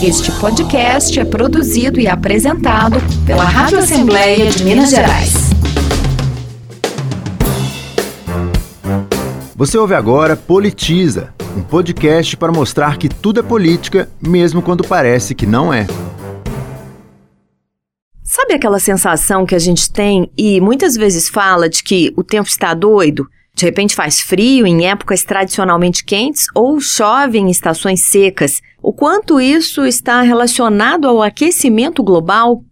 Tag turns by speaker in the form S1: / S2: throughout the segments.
S1: Este podcast é produzido e apresentado pela Rádio Assembleia de Minas Gerais.
S2: Você ouve agora Politiza, um podcast para mostrar que tudo é política, mesmo quando parece que não é.
S3: Sabe aquela sensação que a gente tem e muitas vezes fala de que o tempo está doido? De repente faz frio em épocas tradicionalmente quentes ou chove em estações secas. O quanto isso está relacionado ao aquecimento global?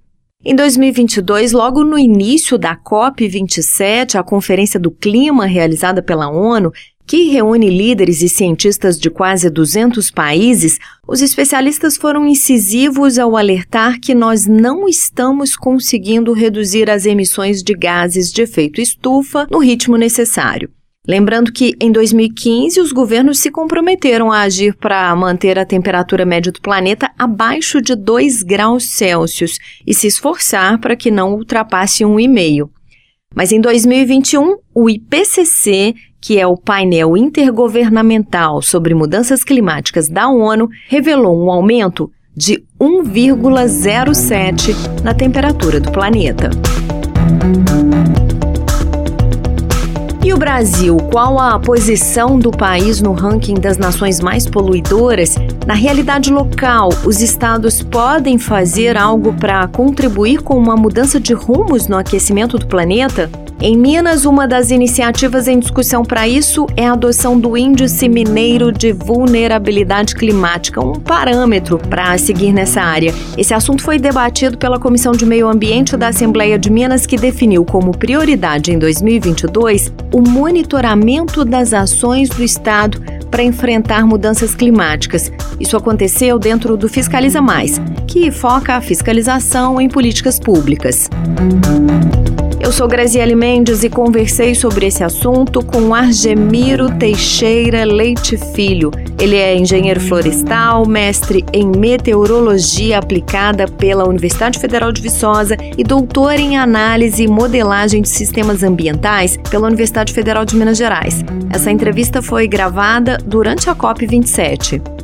S3: Em 2022, logo no início da COP27, a Conferência do Clima realizada pela ONU, que reúne líderes e cientistas de quase 200 países, os especialistas foram incisivos ao alertar que nós não estamos conseguindo reduzir as emissões de gases de efeito estufa no ritmo necessário. Lembrando que em 2015 os governos se comprometeram a agir para manter a temperatura média do planeta abaixo de 2 graus Celsius e se esforçar para que não ultrapasse 1,5. Mas em 2021, o IPCC, que é o painel intergovernamental sobre mudanças climáticas da ONU, revelou um aumento de 1,07 na temperatura do planeta. O Brasil, qual a posição do país no ranking das nações mais poluidoras? Na realidade local, os estados podem fazer algo para contribuir com uma mudança de rumos no aquecimento do planeta? Em Minas, uma das iniciativas em discussão para isso é a adoção do Índice Mineiro de Vulnerabilidade Climática, um parâmetro para seguir nessa área. Esse assunto foi debatido pela Comissão de Meio Ambiente da Assembleia de Minas, que definiu como prioridade em 2022 o monitoramento das ações do Estado para enfrentar mudanças climáticas. Isso aconteceu dentro do Fiscaliza Mais, que foca a fiscalização em políticas públicas. Eu sou Graziele Mendes e conversei sobre esse assunto com Argemiro Teixeira Leite Filho. Ele é engenheiro florestal, mestre em meteorologia aplicada pela Universidade Federal de Viçosa e doutor em análise e modelagem de sistemas ambientais pela Universidade Federal de Minas Gerais. Essa entrevista foi gravada durante a COP27.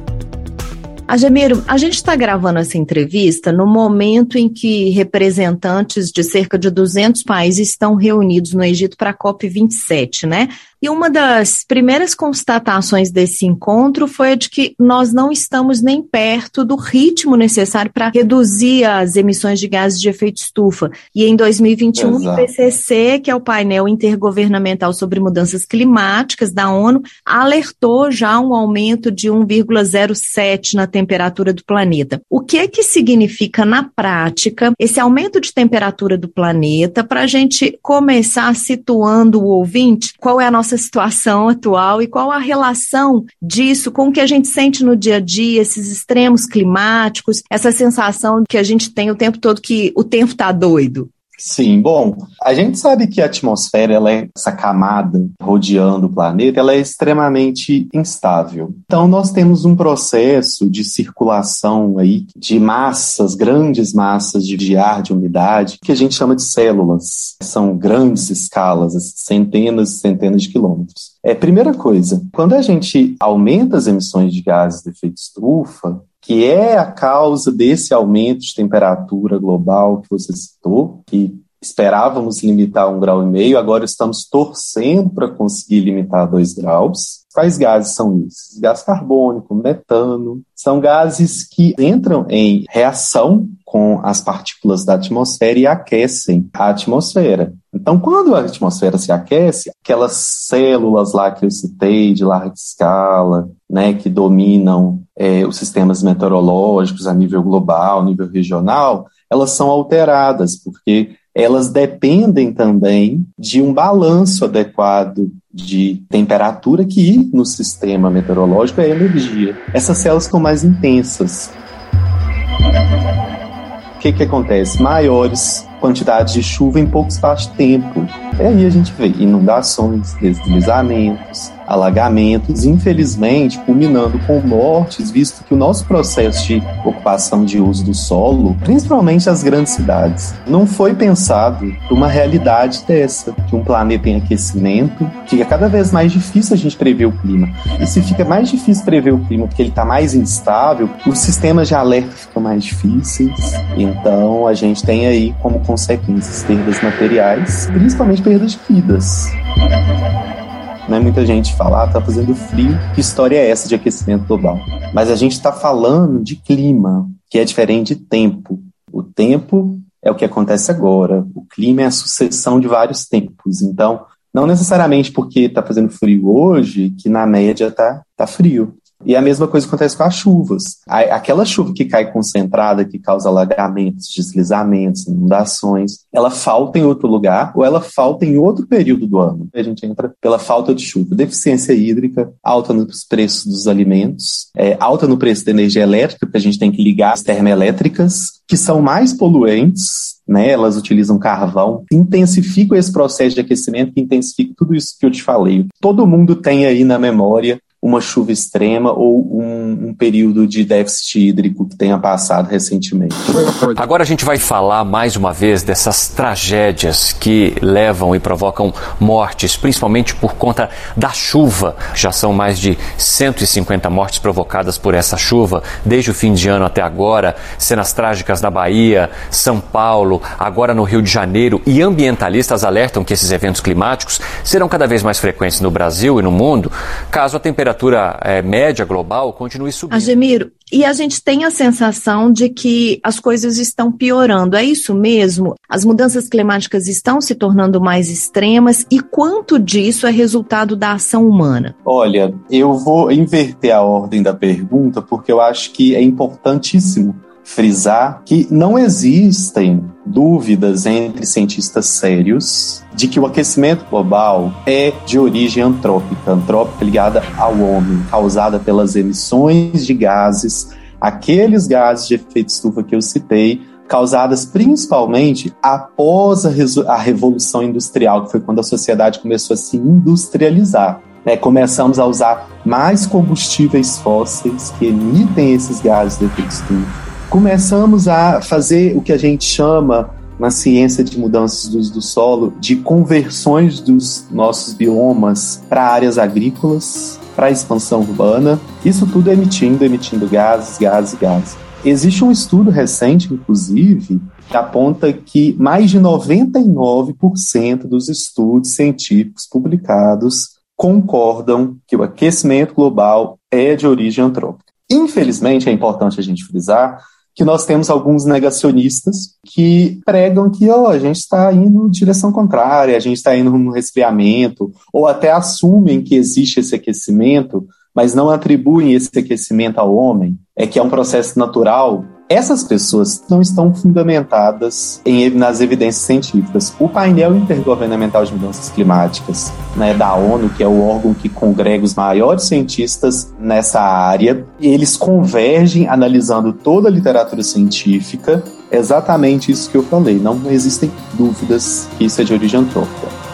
S3: Agemiro, a gente está gravando essa entrevista no momento em que representantes de cerca de 200 países estão reunidos no Egito para a COP27, né? E uma das primeiras constatações desse encontro foi a de que nós não estamos nem perto do ritmo necessário para reduzir as emissões de gases de efeito estufa. E em 2021, Exato. o IPCC, que é o painel intergovernamental sobre mudanças climáticas da ONU, alertou já um aumento de 1,07 na temperatura do planeta. O que é que significa na prática esse aumento de temperatura do planeta para a gente começar situando o ouvinte qual é a nossa nossa situação atual e qual a relação disso com o que a gente sente no dia a dia, esses extremos climáticos, essa sensação que a gente tem o tempo todo que o tempo está doido.
S4: Sim, bom, a gente sabe que a atmosfera, ela é essa camada rodeando o planeta, ela é extremamente instável. Então nós temos um processo de circulação aí de massas, grandes massas de ar, de umidade, que a gente chama de células. São grandes escalas, centenas e centenas de quilômetros. É, primeira coisa, quando a gente aumenta as emissões de gases de efeito estufa, que é a causa desse aumento de temperatura global que você citou, que esperávamos limitar um grau e meio, agora estamos torcendo para conseguir limitar dois graus. Quais gases são esses? Gás carbônico, metano, são gases que entram em reação com as partículas da atmosfera e aquecem a atmosfera. Então, quando a atmosfera se aquece, aquelas células lá que eu citei de larga escala, né, que dominam é, os sistemas meteorológicos a nível global, nível regional, elas são alteradas, porque elas dependem também de um balanço adequado de temperatura que no sistema meteorológico é energia. Essas células ficam mais intensas. O que, que acontece? Maiores quantidades de chuva em pouco espaço de tempo. E aí a gente vê inundações, deslizamentos, alagamentos, infelizmente, culminando com mortes, visto que o nosso processo de ocupação de uso do solo, principalmente as grandes cidades, não foi pensado para uma realidade dessa, que um planeta em aquecimento, fica cada vez mais difícil a gente prever o clima. E se fica mais difícil prever o clima porque ele está mais instável, os sistemas de alerta ficam mais difíceis. Então a gente tem aí como consequências perdas materiais, principalmente perdas de vidas. Né? Muita gente fala, ah, tá fazendo frio, que história é essa de aquecimento global? Mas a gente está falando de clima, que é diferente de tempo. O tempo é o que acontece agora, o clima é a sucessão de vários tempos. Então, não necessariamente porque está fazendo frio hoje, que na média tá, tá frio. E a mesma coisa acontece com as chuvas. Aquela chuva que cai concentrada, que causa alagamentos, deslizamentos, inundações, ela falta em outro lugar ou ela falta em outro período do ano. A gente entra pela falta de chuva. Deficiência hídrica, alta nos preços dos alimentos, é, alta no preço da energia elétrica, porque a gente tem que ligar as termoelétricas, que são mais poluentes, né, elas utilizam carvão, intensificam esse processo de aquecimento, que intensifica tudo isso que eu te falei. Todo mundo tem aí na memória uma chuva extrema ou um, um, período de déficit hídrico que tenha passado recentemente.
S5: Agora a gente vai falar mais uma vez dessas tragédias que levam e provocam mortes, principalmente por conta da chuva. Já são mais de 150 mortes provocadas por essa chuva desde o fim de ano até agora. Cenas trágicas na Bahia, São Paulo, agora no Rio de Janeiro. E ambientalistas alertam que esses eventos climáticos serão cada vez mais frequentes no Brasil e no mundo caso a temperatura é, média global continue subindo.
S3: Agemiro, e a gente tem a sensação de que as coisas estão piorando. É isso mesmo? As mudanças climáticas estão se tornando mais extremas e quanto disso é resultado da ação humana?
S4: Olha, eu vou inverter a ordem da pergunta porque eu acho que é importantíssimo frisar que não existem dúvidas entre cientistas sérios de que o aquecimento global é de origem antrópica, antrópica ligada ao homem, causada pelas emissões de gases, aqueles gases de efeito estufa que eu citei, causadas principalmente após a, a Revolução Industrial, que foi quando a sociedade começou a se industrializar. É, começamos a usar mais combustíveis fósseis que emitem esses gases de efeito estufa começamos a fazer o que a gente chama na ciência de mudanças do, do solo de conversões dos nossos biomas para áreas agrícolas, para expansão urbana, isso tudo emitindo, emitindo gases, gases, gases. Existe um estudo recente, inclusive, que aponta que mais de 99% dos estudos científicos publicados concordam que o aquecimento global é de origem antrópica. Infelizmente, é importante a gente frisar que nós temos alguns negacionistas que pregam que oh, a gente está indo em direção contrária, a gente está indo no resfriamento, ou até assumem que existe esse aquecimento, mas não atribuem esse aquecimento ao homem, é que é um processo natural essas pessoas não estão fundamentadas em, nas evidências científicas. O painel intergovernamental de mudanças climáticas né, da ONU, que é o órgão que congrega os maiores cientistas nessa área, eles convergem analisando toda a literatura científica, exatamente isso que eu falei. Não existem dúvidas que isso é de origem antrópica.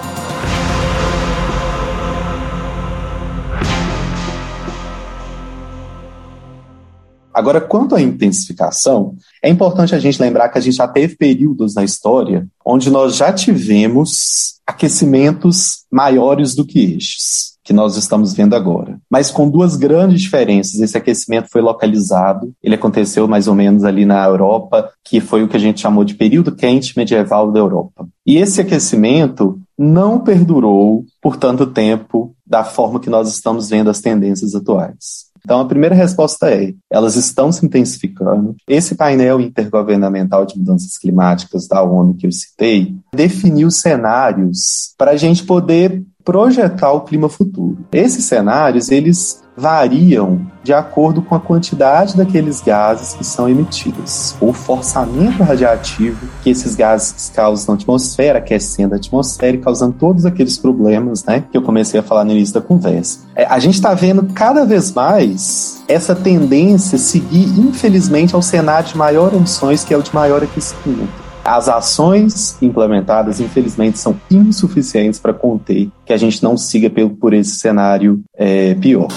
S4: Agora, quanto à intensificação, é importante a gente lembrar que a gente já teve períodos na história onde nós já tivemos aquecimentos maiores do que estes que nós estamos vendo agora. Mas com duas grandes diferenças. Esse aquecimento foi localizado, ele aconteceu mais ou menos ali na Europa, que foi o que a gente chamou de período quente medieval da Europa. E esse aquecimento não perdurou por tanto tempo da forma que nós estamos vendo as tendências atuais. Então, a primeira resposta é: elas estão se intensificando. Esse painel intergovernamental de mudanças climáticas da ONU que eu citei definiu cenários para a gente poder projetar o clima futuro. Esses cenários, eles variam de acordo com a quantidade daqueles gases que são emitidos, o forçamento radiativo que esses gases causam na atmosfera, aquecendo a atmosfera e causando todos aqueles problemas né, que eu comecei a falar no início da conversa. É, a gente está vendo cada vez mais essa tendência seguir, infelizmente, ao cenário de maior emissões, que é o de maior aquecimento. As ações implementadas, infelizmente, são insuficientes para conter que a gente não siga por esse cenário é, pior.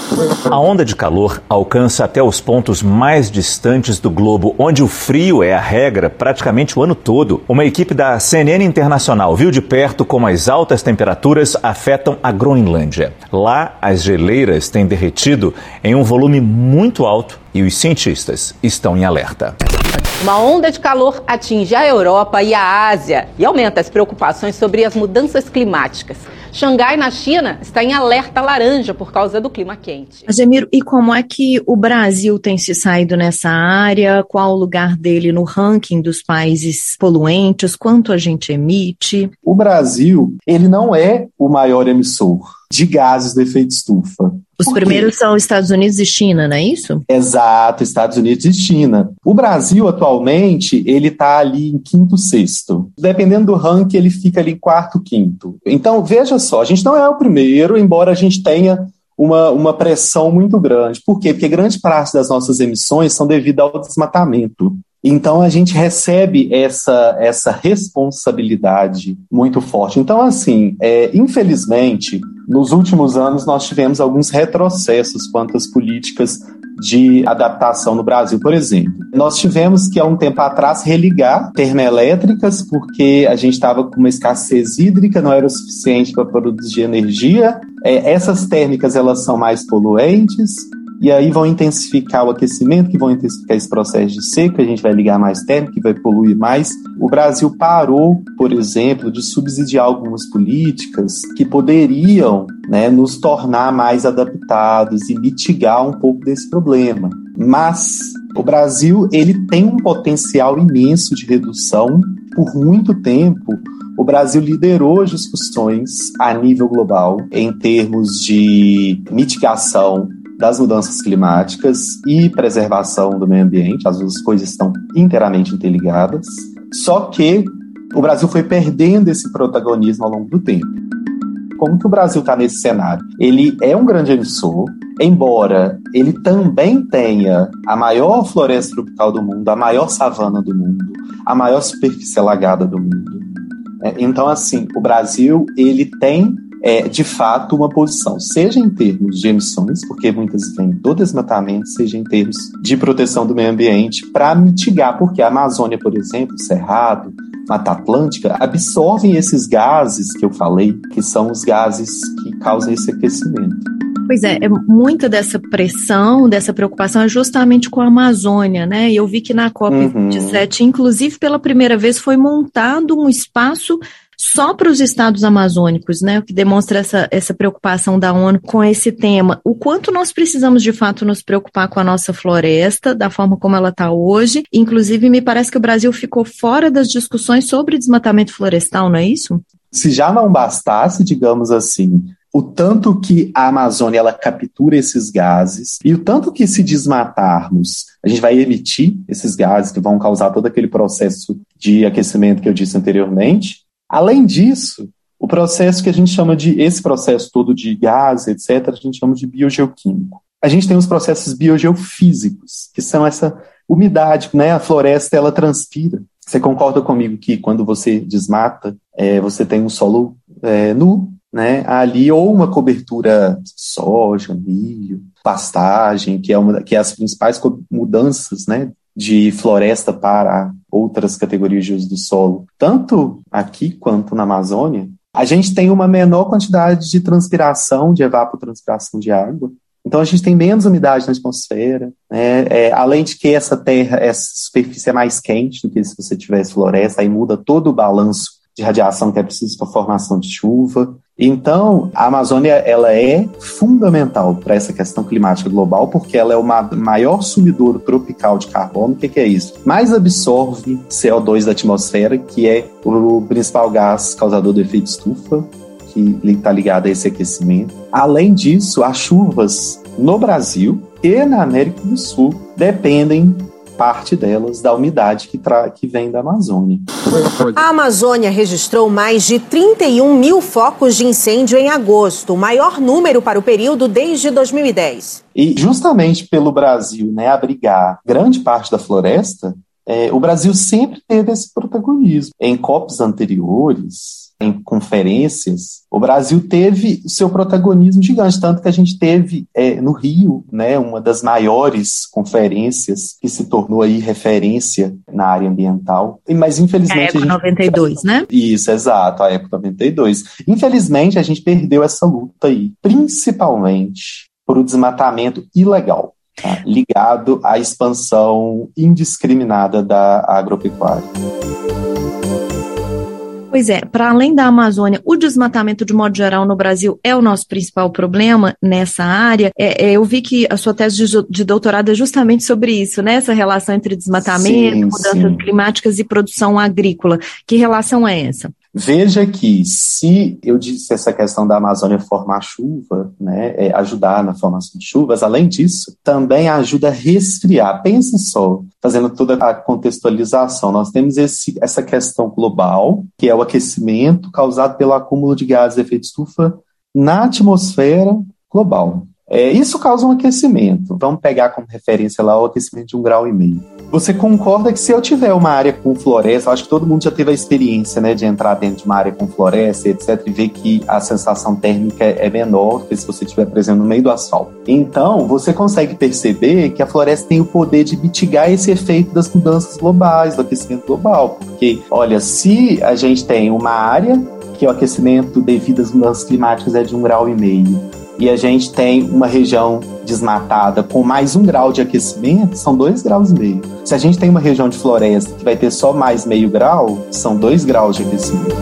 S6: A onda de calor alcança até os pontos mais distantes do globo, onde o frio é a regra praticamente o ano todo. Uma equipe da CNN Internacional viu de perto como as altas temperaturas afetam a Groenlândia. Lá, as geleiras têm derretido em um volume muito alto e os cientistas estão em alerta.
S7: Uma onda de calor atinge a Europa e a Ásia e aumenta as preocupações sobre as mudanças climáticas. Xangai, na China, está em alerta laranja por causa do clima quente.
S3: Ademiro, e como é que o Brasil tem se saído nessa área? Qual o lugar dele no ranking dos países poluentes? Quanto a gente emite?
S4: O Brasil, ele não é o maior emissor de gases do efeito estufa.
S3: Os primeiros são Estados Unidos e China, não é isso?
S4: Exato, Estados Unidos e China. O Brasil, atualmente, ele está ali em quinto, sexto. Dependendo do ranking, ele fica ali em quarto, quinto. Então, veja só, a gente não é o primeiro, embora a gente tenha uma, uma pressão muito grande. Por quê? Porque grande parte das nossas emissões são devido ao desmatamento. Então a gente recebe essa, essa responsabilidade muito forte. Então, assim, é, infelizmente, nos últimos anos nós tivemos alguns retrocessos quanto às políticas de adaptação no Brasil, por exemplo. Nós tivemos que, há um tempo atrás, religar termoelétricas, porque a gente estava com uma escassez hídrica, não era o suficiente para produzir energia. É, essas térmicas elas são mais poluentes, e aí vão intensificar o aquecimento, que vão intensificar esse processo de seca, a gente vai ligar mais térmico, que vai poluir mais. O Brasil parou, por exemplo, de subsidiar algumas políticas que poderiam né, nos tornar mais adaptados e mitigar um pouco desse problema. Mas o Brasil ele tem um potencial imenso de redução por muito tempo o Brasil liderou discussões a nível global em termos de mitigação das mudanças climáticas e preservação do meio ambiente, as duas coisas estão inteiramente interligadas. Só que o Brasil foi perdendo esse protagonismo ao longo do tempo. Como que o Brasil está nesse cenário? Ele é um grande emissor, embora ele também tenha a maior floresta tropical do mundo, a maior savana do mundo, a maior superfície alagada do mundo. É, então, assim, o Brasil ele tem é, de fato, uma posição, seja em termos de emissões, porque muitas vêm do desmatamento, seja em termos de proteção do meio ambiente, para mitigar, porque a Amazônia, por exemplo, Cerrado, Mata Atlântica, absorvem esses gases que eu falei, que são os gases que causam esse aquecimento.
S3: Pois é, é, muita dessa pressão, dessa preocupação é justamente com a Amazônia, né? E eu vi que na COP27, uhum. inclusive pela primeira vez, foi montado um espaço só para os estados amazônicos, né? O que demonstra essa, essa preocupação da ONU com esse tema. O quanto nós precisamos de fato nos preocupar com a nossa floresta, da forma como ela está hoje. Inclusive, me parece que o Brasil ficou fora das discussões sobre desmatamento florestal, não é isso?
S4: Se já não bastasse, digamos assim, o tanto que a Amazônia ela captura esses gases e o tanto que se desmatarmos, a gente vai emitir esses gases que vão causar todo aquele processo de aquecimento que eu disse anteriormente. Além disso, o processo que a gente chama de, esse processo todo de gás, etc., a gente chama de biogeoquímico. A gente tem os processos biogeofísicos, que são essa umidade, né? A floresta, ela transpira. Você concorda comigo que quando você desmata, é, você tem um solo é, nu, né? Ali, ou uma cobertura soja, milho, pastagem, que é, uma, que é as principais mudanças, né? de floresta para outras categorias de uso do solo, tanto aqui quanto na Amazônia, a gente tem uma menor quantidade de transpiração, de evapotranspiração de água. Então a gente tem menos umidade na atmosfera, né? É, além de que essa terra, essa superfície é mais quente do que se você tivesse floresta, aí muda todo o balanço de radiação que é preciso para a formação de chuva. Então, a Amazônia ela é fundamental para essa questão climática global, porque ela é o maior sumidouro tropical de carbono. O que, que é isso? Mais absorve CO2 da atmosfera, que é o principal gás causador do efeito estufa, que está ligado a esse aquecimento. Além disso, as chuvas no Brasil e na América do Sul dependem parte delas da umidade que, que vem da Amazônia.
S7: A Amazônia registrou mais de 31 mil focos de incêndio em agosto, o maior número para o período desde 2010.
S4: E justamente pelo Brasil né, abrigar grande parte da floresta, É, o Brasil sempre teve esse protagonismo. Em COPs anteriores, em conferências, o Brasil teve seu protagonismo gigante, tanto que a gente teve é, no Rio, né, uma das maiores conferências que se tornou aí referência na área ambiental. Mas infelizmente
S3: a época a gente... 92, né?
S4: Isso, exato, a época 92. Infelizmente a gente perdeu essa luta aí, principalmente por o desmatamento ilegal. Tá, ligado à expansão indiscriminada da agropecuária.
S3: Pois é, para além da Amazônia, o desmatamento de modo geral no Brasil é o nosso principal problema nessa área. É, é, eu vi que a sua tese de, de, doutorado é justamente sobre isso, né? Essa relação entre desmatamento, sim, mudanças sim. climáticas e produção agrícola. Que relação é essa?
S4: Veja que se eu disse essa questão da Amazônia formar chuva, né, é ajudar na formação de chuvas, além disso, também ajuda a resfriar. Pense só, fazendo toda a contextualização, nós temos esse, essa questão global, que é o aquecimento causado pelo acúmulo de gases de efeito estufa na atmosfera global. É, isso causa um aquecimento. Vamos pegar como referência lá o aquecimento de um grau e meio. Você concorda que se eu tiver uma área com floresta, acho que todo mundo já teve a experiência né, de entrar dentro de uma área com floresta, etc., e ver que a sensação térmica é menor do que se você estiver presente no meio do asfalto. Então, você consegue perceber que a floresta tem o poder de mitigar esse efeito das mudanças globais, do aquecimento global. Porque, olha, se a gente tem uma área que o aquecimento devido às mudanças climáticas é de um grau e meio, e a gente tem uma região desmatada com mais um grau de aquecimento, são dois graus e meio. Se a gente tem uma região de floresta que vai ter só mais meio grau, são dois graus de aquecimento.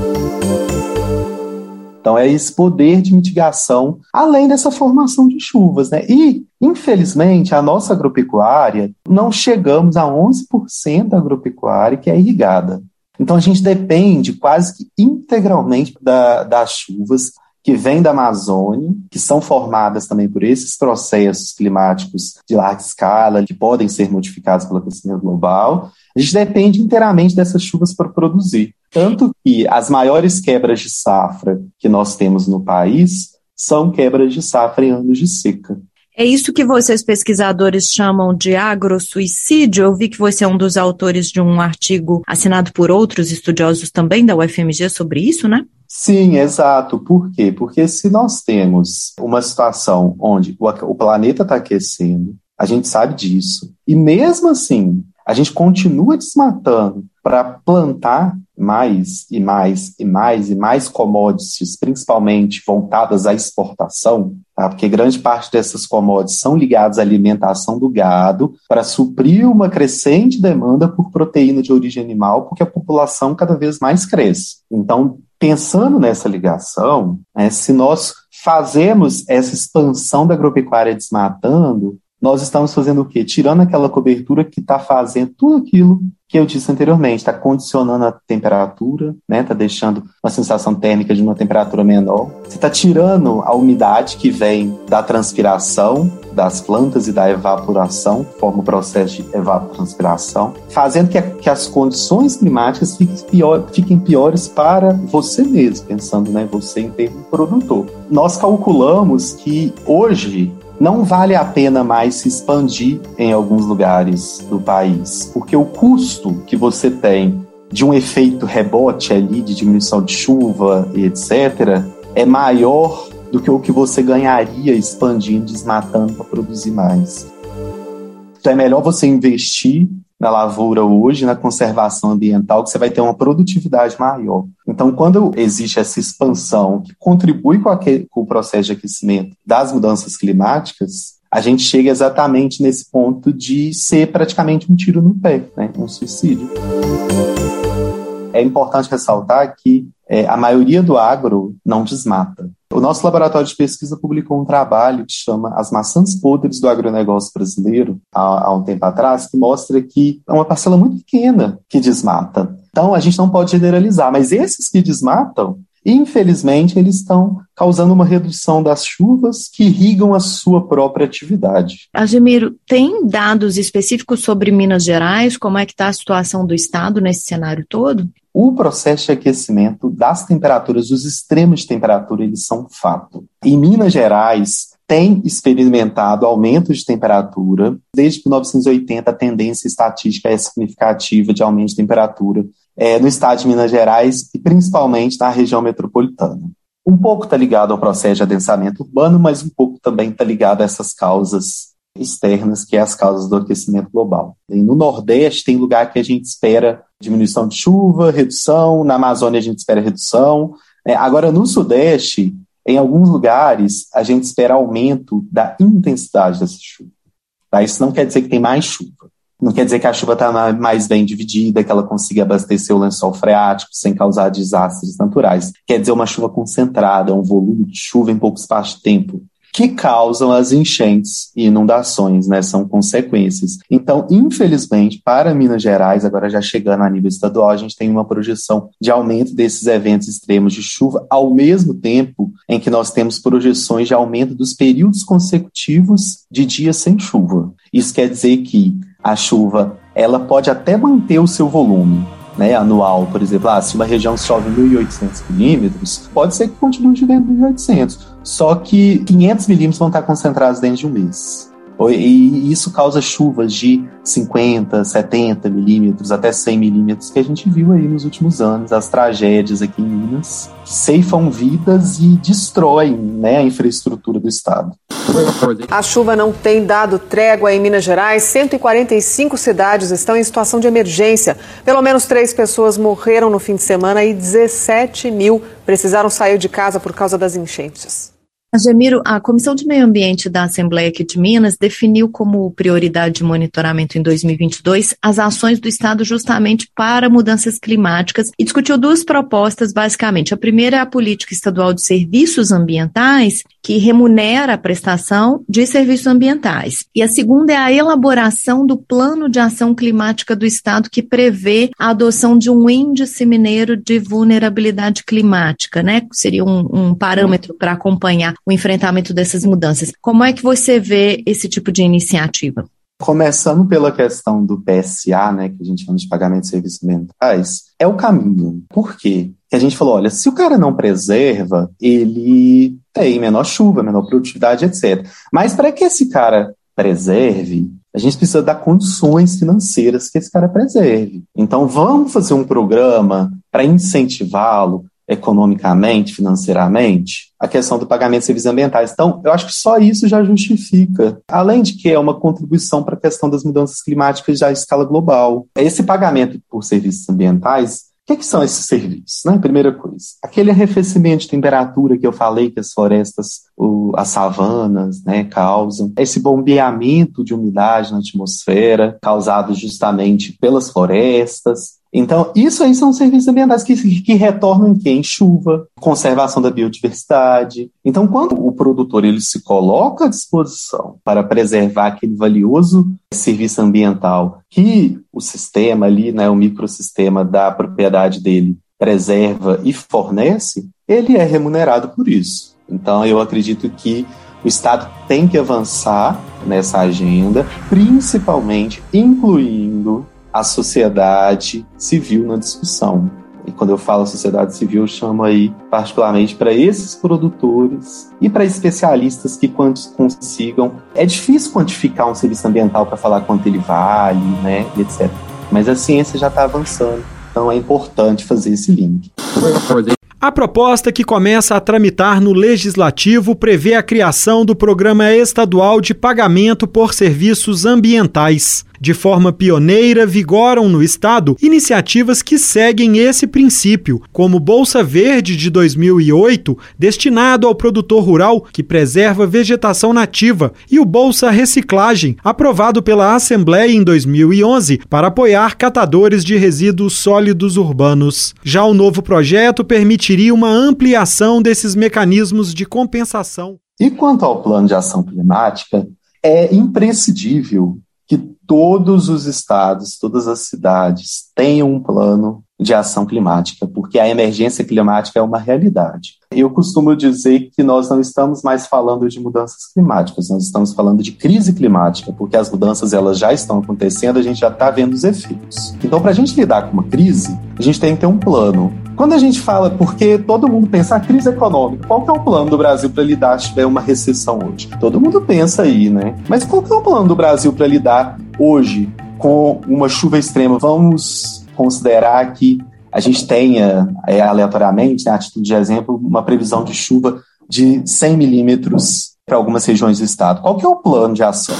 S4: Então é esse poder de mitigação, além dessa formação de chuvas, né? E, infelizmente, a nossa agropecuária, não chegamos a 11% da agropecuária que é irrigada. Então a gente depende quase que integralmente da, das chuvas que vêm da Amazônia, que são formadas também por esses processos climáticos de larga escala, que podem ser modificados pelo aquecimento global. A gente depende inteiramente dessas chuvas para produzir. Tanto que as maiores quebras de safra que nós temos no país são quebras de safra em anos de seca.
S3: É isso que vocês pesquisadores chamam de agrossuicídio. Eu vi que você é um dos autores de um artigo assinado por outros estudiosos também da UFMG sobre isso, né?
S4: Sim, exato. Por quê? Porque se nós temos uma situação onde o, planeta está aquecendo, a gente sabe disso, e mesmo assim a gente continua desmatando para plantar mais e mais e mais e mais commodities, principalmente voltadas à exportação, tá? porque grande parte dessas commodities são ligadas à alimentação do gado para suprir uma crescente demanda por proteína de origem animal, porque a população cada vez mais cresce. Então, pensando nessa ligação, né, se nós fazemos essa expansão da agropecuária desmatando, nós estamos fazendo o quê? Tirando aquela cobertura que está fazendo tudo aquilo que eu disse anteriormente, está condicionando a temperatura, né? Está deixando uma sensação térmica de uma temperatura menor. Você está tirando a umidade que vem da transpiração das plantas e da evaporação, forma o processo de evapotranspiração, fazendo que, a, que as condições climáticas fiquem, pior, fiquem piores para você mesmo, pensando, né? Você em termos produtor. Nós calculamos que hoje não vale a pena mais se expandir em alguns lugares do país, porque o custo que você tem de um efeito rebote ali, de diminuição de chuva e etc., é maior do que o que você ganharia expandindo, desmatando para produzir mais. Então é melhor você investir na lavoura hoje, na conservação ambiental, que você vai ter uma produtividade maior. Então, quando existe essa expansão que contribui com, aquele, com o processo de aquecimento das mudanças climáticas, a gente chega exatamente nesse ponto de ser praticamente um tiro no pé, né? um suicídio. É importante ressaltar que é, a maioria do agro não desmata. O nosso laboratório de pesquisa publicou um trabalho que chama As Maçãs Podres do Agronegócio Brasileiro, há, há um tempo atrás, que mostra que é uma parcela muito pequena que desmata. Então, a gente não pode generalizar, mas esses que desmatam, infelizmente, eles estão causando uma redução das chuvas que irrigam a sua própria atividade.
S3: Agemiro, tem dados específicos sobre Minas Gerais? Como é que está a situação do estado nesse cenário todo?
S4: O processo de aquecimento das temperaturas, os extremos de temperatura, eles são fato. Em Minas Gerais, tem experimentado aumento de temperatura. Desde 1980, a tendência estatística é significativa de aumento de temperatura é, no estado de Minas Gerais e principalmente na região metropolitana. Um pouco está ligado ao processo de adensamento urbano, mas um pouco também está ligado a essas causas externas, que é as causas do aquecimento global. E no Nordeste tem lugar que a gente espera diminuição de chuva, redução, na Amazônia a gente espera redução. É, agora, no Sudeste, em alguns lugares, a gente espera aumento da intensidade dessa chuva. Tá? Isso não quer dizer que tem mais chuva. Não quer dizer que a chuva está mais bem dividida, que ela consiga abastecer o lençol freático sem causar desastres naturais. Quer dizer uma chuva concentrada, um volume de chuva em pouco espaço de tempo que causam as enchentes e inundações, né? São consequências. Então, infelizmente, para Minas Gerais, agora já chegando a nível estadual, a gente tem uma projeção de aumento desses eventos extremos de chuva, ao mesmo tempo em que nós temos projeções de aumento dos períodos consecutivos de dias sem chuva. Isso quer dizer que a chuva ela pode até manter o seu volume, né, anual, por exemplo, ah, se uma região chove 1.800 milímetros, pode ser que continue chovendo 1.800, só que 500 milímetros vão estar concentrados dentro de um mês. E isso causa chuvas de 50, 70 milímetros, até 100 milímetros, que a gente viu aí nos últimos anos, as tragédias aqui em Minas, ceifam vidas e destroem né, a infraestrutura do Estado.
S8: A chuva não tem dado trégua em Minas Gerais. 145 cidades estão em situação de emergência. Pelo menos três pessoas morreram no fim de semana e 17 mil precisaram sair de casa por causa das enchentes.
S3: A Comissão de Meio Ambiente da Assembleia aqui de Minas definiu como prioridade de monitoramento em 2022 as ações do Estado justamente para mudanças climáticas e discutiu duas propostas, basicamente. A primeira é a Política Estadual de Serviços Ambientais, que remunera a prestação de serviços ambientais. E a segunda é a elaboração do Plano de Ação Climática do Estado, que prevê a adoção de um índice mineiro de vulnerabilidade climática, né? Seria um, um parâmetro para acompanhar o enfrentamento dessas mudanças. Como é que você vê esse tipo de iniciativa?
S4: Começando pela questão do PSA, né, que a gente chama de pagamento de serviços ambientais, é o caminho. Por quê? Que a gente falou, olha, se o cara não preserva, ele tem menor chuva, menor produtividade, etc. Mas para que esse cara preserve, a gente precisa dar condições financeiras que esse cara preserve. Então, vamos fazer um programa para incentivá-lo, economicamente, financeiramente, a questão do pagamento de serviços ambientais. Então, eu acho que só isso já justifica, além de que é uma contribuição para a questão das mudanças climáticas já à escala global. Esse pagamento por serviços ambientais o que, que, são esses serviços? Né? Primeira coisa, aquele arrefecimento de temperatura que eu falei que as florestas, o, as savanas né, causam, esse bombeamento de umidade na atmosfera causado justamente pelas florestas, então, isso aí são serviços ambientais que, que retornam em quem? Chuva, conservação da biodiversidade. Então, quando o produtor ele se coloca à disposição para preservar aquele valioso serviço ambiental que o sistema ali, né, o microsistema da propriedade dele preserva e fornece, ele é remunerado por isso. Então, eu acredito que o Estado tem que avançar nessa agenda, principalmente incluindo a sociedade civil na discussão. E quando eu falo sociedade civil, eu chamo aí particularmente para esses produtores e para especialistas que quantos consigam. É difícil quantificar um serviço ambiental para falar quanto ele vale, né, etc. Mas a ciência já está avançando, então é importante fazer esse link.
S9: A proposta que começa a tramitar no Legislativo prevê a criação do Programa Estadual de Pagamento por Serviços Ambientais. De forma pioneira, vigoram no Estado iniciativas que seguem esse princípio, como Bolsa Verde de 2008, destinado ao produtor rural que preserva vegetação nativa, e o Bolsa Reciclagem, aprovado pela Assembleia em 2011 para apoiar catadores de resíduos sólidos urbanos. Já o novo projeto permitiria uma ampliação desses mecanismos de compensação.
S4: E quanto ao plano de ação climática, é imprescindível que todos os estados, todas as cidades tenham um plano de ação climática, porque a emergência climática é uma realidade. Eu costumo dizer que nós não estamos mais falando de mudanças climáticas, nós estamos falando de crise climática, porque as mudanças elas já estão acontecendo, a gente já está vendo os efeitos. Então, para a gente lidar com uma crise, a gente tem que ter um plano. Quando a gente fala, porque todo mundo pensa a crise econômica, qual que é o plano do Brasil para lidar se tiver uma recessão hoje? Todo mundo pensa aí, né? Mas qual que é o plano do Brasil para lidar hoje com uma chuva extrema? Vamos considerar que a gente tenha, é, aleatoriamente, né, a título de exemplo, uma previsão de chuva de 100 milímetros para algumas regiões do estado. Qual que é o plano de ação?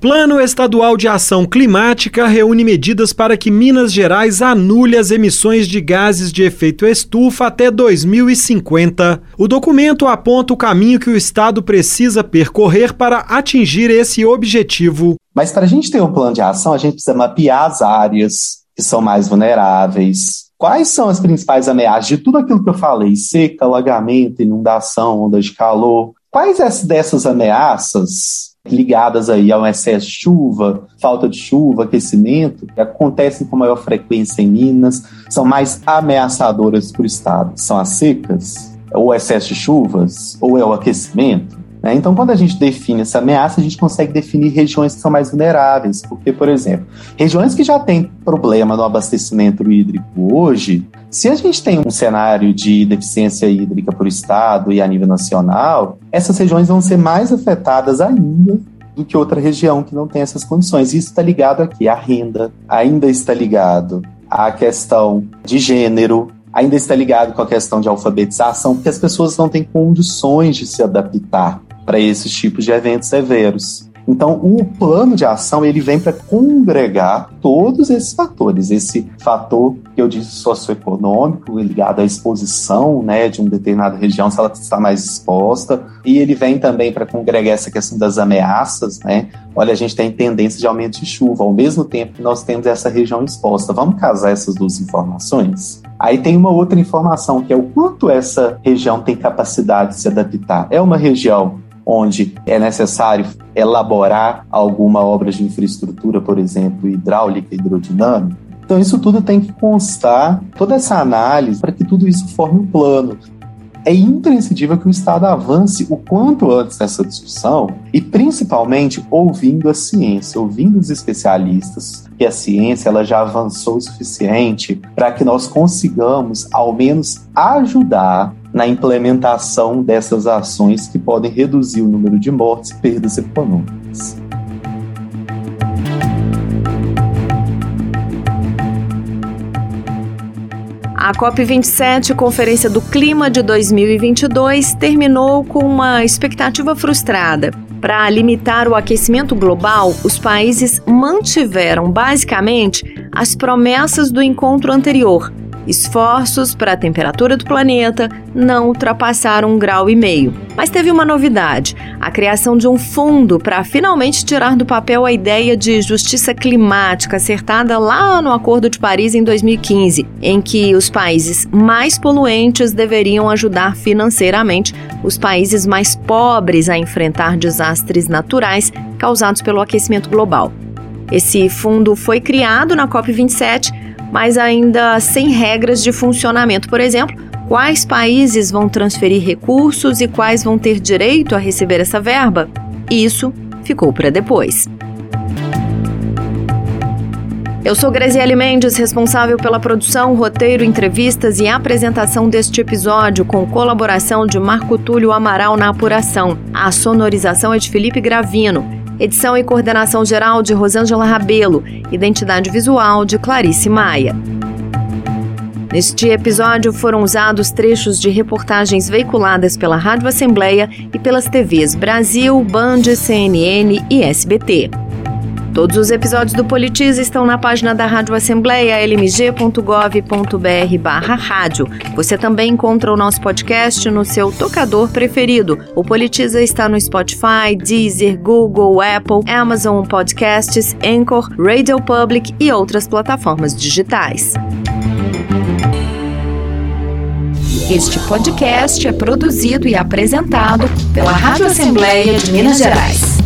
S9: Plano Estadual de Ação Climática reúne medidas para que Minas Gerais anule as emissões de gases de efeito estufa até 2050. O documento aponta o caminho que o estado precisa percorrer para atingir esse objetivo.
S4: Mas para a gente ter um plano de ação, a gente precisa mapear as áreas que são mais vulneráveis. Quais são as principais ameaças de tudo aquilo que eu falei? Seca, alagamento, inundação, onda de calor. Quais dessas ameaças ligadas aí ao excesso de chuva, falta de chuva, aquecimento, que acontecem com maior frequência em Minas, são mais ameaçadoras para o estado? São as secas? Ou excesso de chuvas? Ou é o aquecimento? Né? Então, quando a gente define essa ameaça, a gente consegue definir regiões que são mais vulneráveis. Porque, por exemplo, regiões que já têm problema no abastecimento hídrico hoje, se a gente tem um cenário de deficiência hídrica o Estado e a nível nacional, essas regiões vão ser mais afetadas ainda do que outra região que não tem essas condições. Isso está ligado aqui à renda, ainda está ligado à questão de gênero, ainda está ligado com a questão de alfabetização, porque as pessoas não têm condições de se adaptar para esses tipos de eventos severos. Então, o plano de ação ele vem para congregar todos esses fatores. Esse fator que eu disse socioeconômico, ligado à exposição né, de uma determinada região, se ela está mais exposta, e ele vem também para congregar essa questão das ameaças. Né? Olha, a gente tem tendência de aumento de chuva, ao mesmo tempo que nós temos essa região exposta. Vamos casar essas duas informações? Aí tem uma outra informação que é o quanto essa região tem capacidade de se adaptar. É uma região onde é necessário elaborar alguma obra de infraestrutura, por exemplo, hidráulica, hidrodinâmica. Então, isso tudo tem que constar, toda essa análise, para que tudo isso forme um plano. É imprescindível que o Estado avance o quanto antes nessa discussão e, principalmente, ouvindo a ciência, ouvindo os especialistas, que a ciência ela já avançou o suficiente para que nós consigamos, ao menos, ajudar na implementação dessas ações que podem reduzir o número de mortes e perdas econômicas.
S3: A COP27, Conferência do Clima de 2022, terminou com uma expectativa frustrada. Para limitar o aquecimento global, os países mantiveram basicamente as promessas do encontro anterior, Esforços para a temperatura do planeta não ultrapassaram um grau e meio. Mas teve uma novidade: a criação de um fundo para finalmente tirar do papel a ideia de justiça climática acertada lá no Acordo de Paris em 2015, em que os países mais poluentes deveriam ajudar financeiramente os países mais pobres a enfrentar desastres naturais causados pelo aquecimento global. Esse fundo foi criado na COP27 mas ainda sem regras de funcionamento. Por exemplo, quais países vão transferir recursos e quais vão ter direito a receber essa verba? Isso ficou para depois. Eu sou Graziele Mendes, responsável pela produção, roteiro, entrevistas e apresentação deste episódio, com colaboração de Marco Túlio Amaral na apuração. A sonorização é de Felipe Gravino. Edição e coordenação geral de Rosângela Rabelo. Identidade visual de Clarice Maia. Neste episódio foram usados trechos de reportagens veiculadas pela Rádio Assembleia e pelas TVs Brasil, Band, CNN e SBT. Todos os episódios do Politiza estão na página da Rádio Assembleia, lmg.gov.br barra rádio. Você também encontra o nosso podcast no seu tocador preferido. O Politiza está no Spotify, Deezer, Google, Apple, Amazon Podcasts, Anchor, Radio Public e outras plataformas digitais.
S1: Este podcast é produzido e apresentado pela Rádio Assembleia de Minas Gerais.